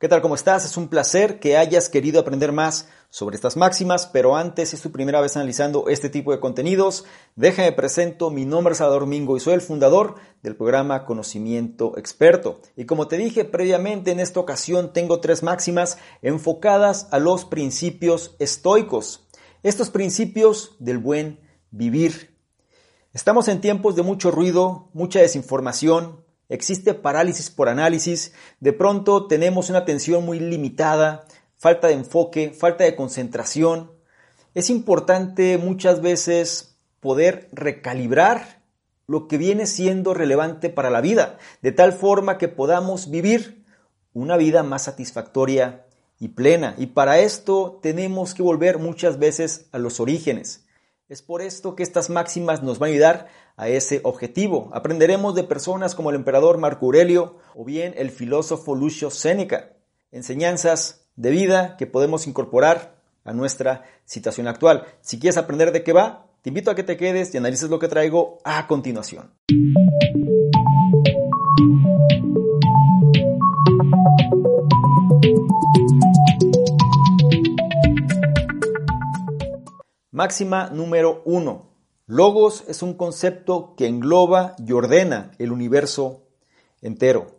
¿Qué tal? ¿Cómo estás? Es un placer que hayas querido aprender más sobre estas máximas, pero antes, si es tu primera vez analizando este tipo de contenidos, déjame presento, mi nombre es Salvador Mingo y soy el fundador del programa Conocimiento Experto. Y como te dije previamente, en esta ocasión tengo tres máximas enfocadas a los principios estoicos. Estos principios del buen vivir. Estamos en tiempos de mucho ruido, mucha desinformación, existe parálisis por análisis, de pronto tenemos una atención muy limitada, falta de enfoque, falta de concentración. Es importante muchas veces poder recalibrar lo que viene siendo relevante para la vida, de tal forma que podamos vivir una vida más satisfactoria y plena. Y para esto tenemos que volver muchas veces a los orígenes. Es por esto que estas máximas nos van a ayudar a ese objetivo. Aprenderemos de personas como el emperador Marco Aurelio o bien el filósofo Lucio Séneca. Enseñanzas de vida que podemos incorporar a nuestra situación actual. Si quieres aprender de qué va, te invito a que te quedes y analices lo que traigo a continuación. Máxima número uno. Logos es un concepto que engloba y ordena el universo entero.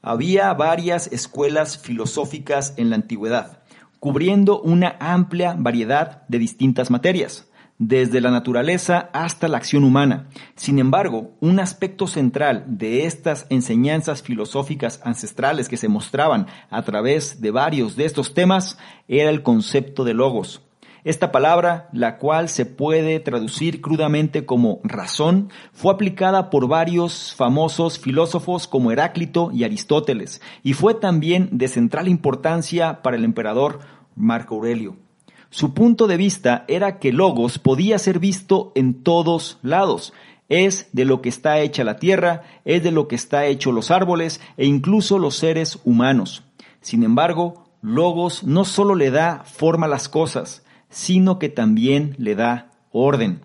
Había varias escuelas filosóficas en la antigüedad, cubriendo una amplia variedad de distintas materias, desde la naturaleza hasta la acción humana. Sin embargo, un aspecto central de estas enseñanzas filosóficas ancestrales que se mostraban a través de varios de estos temas era el concepto de logos, esta palabra, la cual se puede traducir crudamente como razón, fue aplicada por varios famosos filósofos como Heráclito y Aristóteles, y fue también de central importancia para el emperador Marco Aurelio. Su punto de vista era que Logos podía ser visto en todos lados, es de lo que está hecha la tierra, es de lo que está hecho los árboles e incluso los seres humanos. Sin embargo, Logos no solo le da forma a las cosas, sino que también le da orden.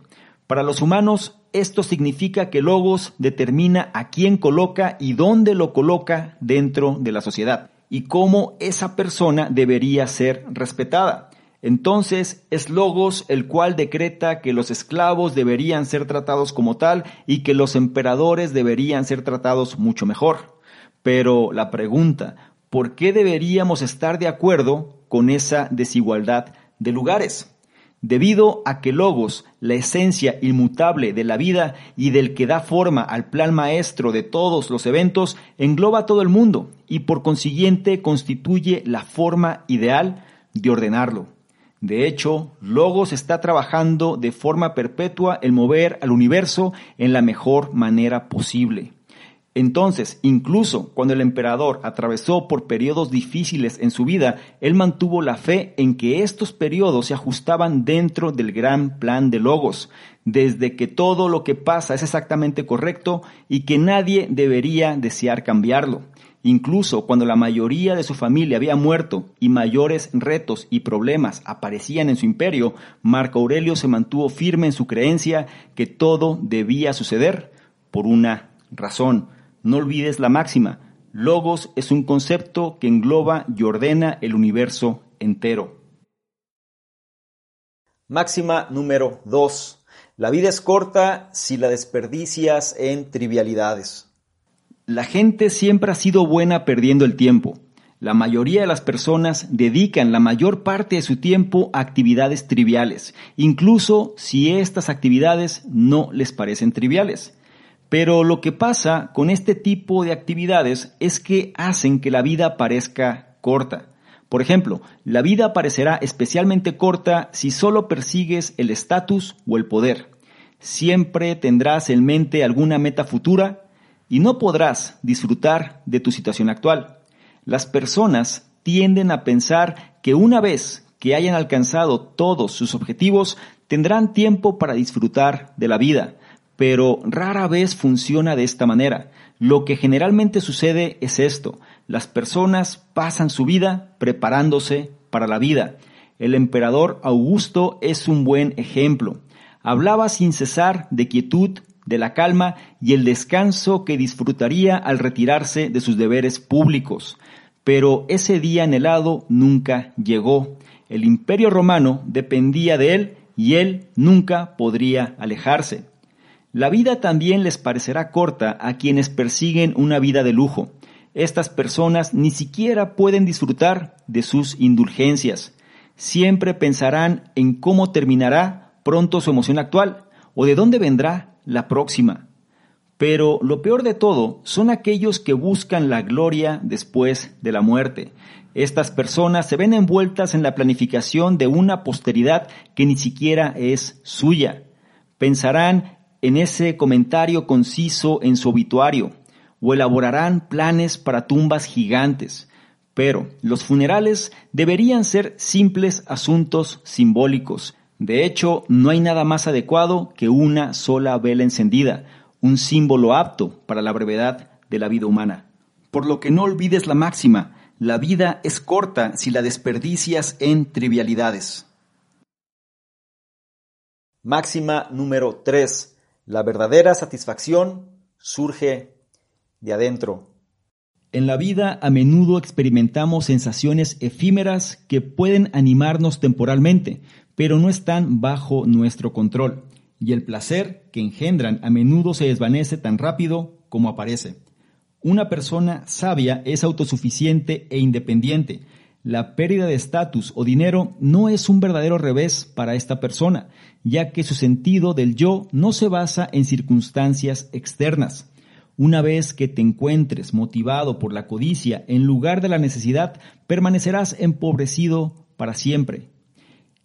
Para los humanos, esto significa que Logos determina a quién coloca y dónde lo coloca dentro de la sociedad y cómo esa persona debería ser respetada. Entonces es Logos el cual decreta que los esclavos deberían ser tratados como tal y que los emperadores deberían ser tratados mucho mejor. Pero la pregunta, ¿por qué deberíamos estar de acuerdo con esa desigualdad de lugares. Debido a que Logos, la esencia inmutable de la vida y del que da forma al plan maestro de todos los eventos, engloba todo el mundo y por consiguiente constituye la forma ideal de ordenarlo. De hecho, Logos está trabajando de forma perpetua el mover al universo en la mejor manera posible. Entonces, incluso cuando el emperador atravesó por periodos difíciles en su vida, él mantuvo la fe en que estos periodos se ajustaban dentro del gran plan de Logos, desde que todo lo que pasa es exactamente correcto y que nadie debería desear cambiarlo. Incluso cuando la mayoría de su familia había muerto y mayores retos y problemas aparecían en su imperio, Marco Aurelio se mantuvo firme en su creencia que todo debía suceder por una razón no olvides la máxima. Logos es un concepto que engloba y ordena el universo entero. Máxima número 2. La vida es corta si la desperdicias en trivialidades. La gente siempre ha sido buena perdiendo el tiempo. La mayoría de las personas dedican la mayor parte de su tiempo a actividades triviales, incluso si estas actividades no les parecen triviales. Pero lo que pasa con este tipo de actividades es que hacen que la vida parezca corta. Por ejemplo, la vida parecerá especialmente corta si solo persigues el estatus o el poder. Siempre tendrás en mente alguna meta futura y no podrás disfrutar de tu situación actual. Las personas tienden a pensar que una vez que hayan alcanzado todos sus objetivos, tendrán tiempo para disfrutar de la vida, pero rara vez funciona de esta manera. Lo que generalmente sucede es esto. Las personas pasan su vida preparándose para la vida. El emperador Augusto es un buen ejemplo. Hablaba sin cesar de quietud, de la calma y el descanso que disfrutaría al retirarse de sus deberes públicos. Pero ese día anhelado nunca llegó. El imperio romano dependía de él y él nunca podría alejarse. La vida también les parecerá corta a quienes persiguen una vida de lujo. Estas personas ni siquiera pueden disfrutar de sus indulgencias. Siempre pensarán en cómo terminará pronto su emoción actual o de dónde vendrá la próxima. Pero lo peor de todo son aquellos que buscan la gloria después de la muerte. Estas personas se ven envueltas en la planificación de una posteridad que ni siquiera es suya. Pensarán en ese comentario conciso en su obituario o elaborarán planes para tumbas gigantes. Pero los funerales deberían ser simples asuntos simbólicos. De hecho, no hay nada más adecuado que una sola vela encendida, un símbolo apto para la brevedad de la vida humana. Por lo que no olvides la máxima, la vida es corta si la desperdicias en trivialidades. Máxima número 3. La verdadera satisfacción surge de adentro. En la vida a menudo experimentamos sensaciones efímeras que pueden animarnos temporalmente, pero no están bajo nuestro control, y el placer que engendran a menudo se desvanece tan rápido como aparece. Una persona sabia es autosuficiente e independiente. La pérdida de estatus o dinero no es un verdadero revés para esta persona, ya que su sentido del yo no se basa en circunstancias externas. Una vez que te encuentres motivado por la codicia en lugar de la necesidad, permanecerás empobrecido para siempre.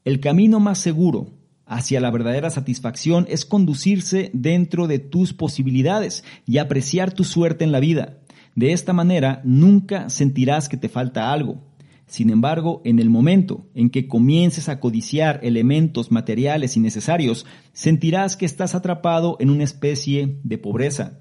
El camino más seguro hacia la verdadera satisfacción es conducirse dentro de tus posibilidades y apreciar tu suerte en la vida. De esta manera nunca sentirás que te falta algo. Sin embargo, en el momento en que comiences a codiciar elementos materiales innecesarios, sentirás que estás atrapado en una especie de pobreza.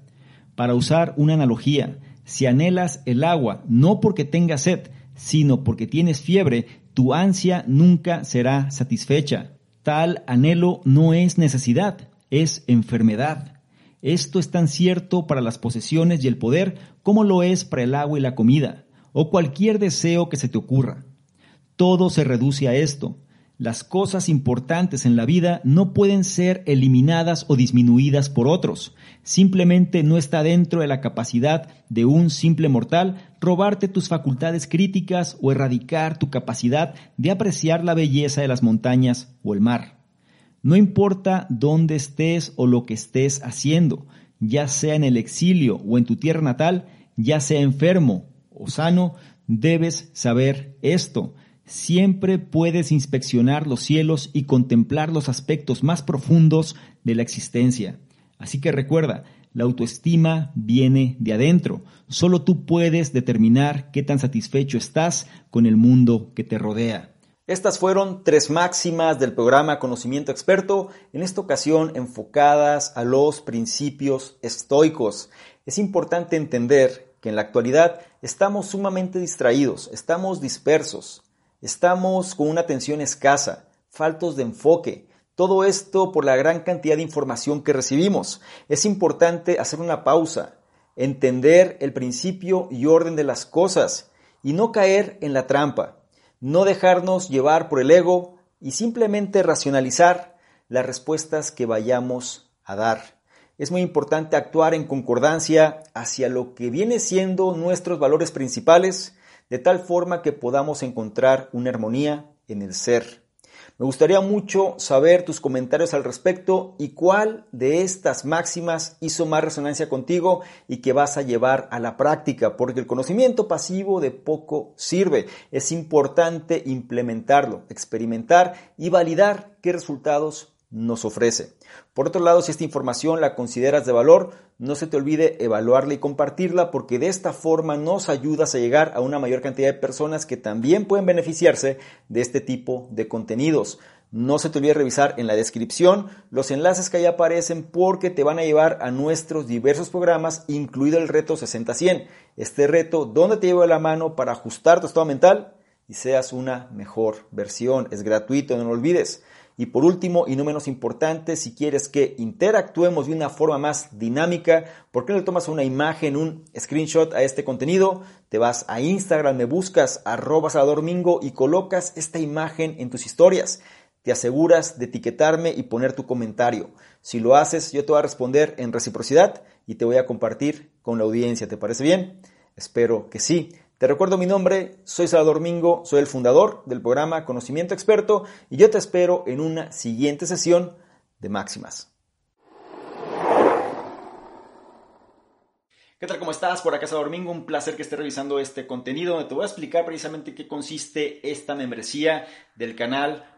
Para usar una analogía, si anhelas el agua no porque tengas sed, sino porque tienes fiebre, tu ansia nunca será satisfecha. Tal anhelo no es necesidad, es enfermedad. Esto es tan cierto para las posesiones y el poder como lo es para el agua y la comida, o cualquier deseo que se te ocurra. Todo se reduce a esto. Las cosas importantes en la vida no pueden ser eliminadas o disminuidas por otros. Simplemente no está dentro de la capacidad de un simple mortal robarte tus facultades críticas o erradicar tu capacidad de apreciar la belleza de las montañas o el mar. No importa dónde estés o lo que estés haciendo, ya sea en el exilio o en tu tierra natal, ya sea enfermo o sano, debes saber esto siempre puedes inspeccionar los cielos y contemplar los aspectos más profundos de la existencia. Así que recuerda, la autoestima viene de adentro. Solo tú puedes determinar qué tan satisfecho estás con el mundo que te rodea. Estas fueron tres máximas del programa Conocimiento Experto, en esta ocasión enfocadas a los principios estoicos. Es importante entender que en la actualidad estamos sumamente distraídos, estamos dispersos, Estamos con una atención escasa, faltos de enfoque. Todo esto por la gran cantidad de información que recibimos. Es importante hacer una pausa, entender el principio y orden de las cosas y no caer en la trampa, no dejarnos llevar por el ego y simplemente racionalizar las respuestas que vayamos a dar. Es muy importante actuar en concordancia hacia lo que viene siendo nuestros valores principales de tal forma que podamos encontrar una armonía en el ser. Me gustaría mucho saber tus comentarios al respecto y cuál de estas máximas hizo más resonancia contigo y que vas a llevar a la práctica, porque el conocimiento pasivo de poco sirve. Es importante implementarlo, experimentar y validar qué resultados nos ofrece. Por otro lado, si esta información la consideras de valor, no se te olvide evaluarla y compartirla porque de esta forma nos ayudas a llegar a una mayor cantidad de personas que también pueden beneficiarse de este tipo de contenidos. No se te olvide revisar en la descripción los enlaces que ahí aparecen porque te van a llevar a nuestros diversos programas, incluido el reto 60-100. Este reto donde te llevo la mano para ajustar tu estado mental y seas una mejor versión. Es gratuito, no lo olvides. Y por último, y no menos importante, si quieres que interactuemos de una forma más dinámica, ¿por qué no le tomas una imagen, un screenshot a este contenido? Te vas a Instagram, me buscas arroba y colocas esta imagen en tus historias. Te aseguras de etiquetarme y poner tu comentario. Si lo haces, yo te voy a responder en reciprocidad y te voy a compartir con la audiencia. ¿Te parece bien? Espero que sí. Te recuerdo mi nombre, soy Salvador Mingo, soy el fundador del programa Conocimiento Experto y yo te espero en una siguiente sesión de Máximas. ¿Qué tal? ¿Cómo estás? Por acá Salvador Mingo, un placer que estés revisando este contenido donde te voy a explicar precisamente qué consiste esta membresía del canal